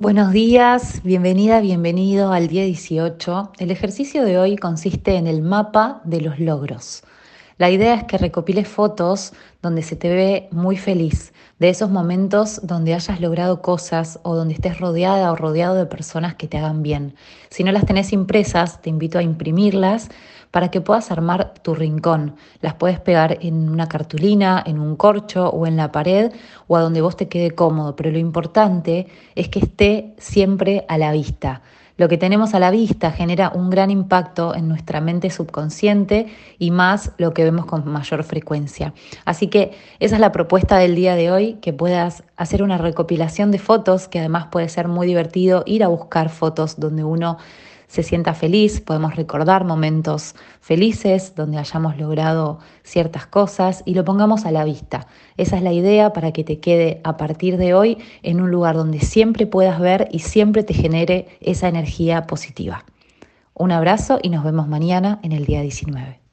Buenos días, bienvenida, bienvenido al día 18. El ejercicio de hoy consiste en el mapa de los logros. La idea es que recopiles fotos donde se te ve muy feliz, de esos momentos donde hayas logrado cosas o donde estés rodeada o rodeado de personas que te hagan bien. Si no las tenés impresas, te invito a imprimirlas para que puedas armar tu rincón. Las puedes pegar en una cartulina, en un corcho o en la pared o a donde vos te quede cómodo, pero lo importante es que esté siempre a la vista. Lo que tenemos a la vista genera un gran impacto en nuestra mente subconsciente y más lo que vemos con mayor frecuencia. Así que esa es la propuesta del día de hoy, que puedas hacer una recopilación de fotos, que además puede ser muy divertido ir a buscar fotos donde uno se sienta feliz, podemos recordar momentos felices donde hayamos logrado ciertas cosas y lo pongamos a la vista. Esa es la idea para que te quede a partir de hoy en un lugar donde siempre puedas ver y siempre te genere esa energía positiva. Un abrazo y nos vemos mañana en el día 19.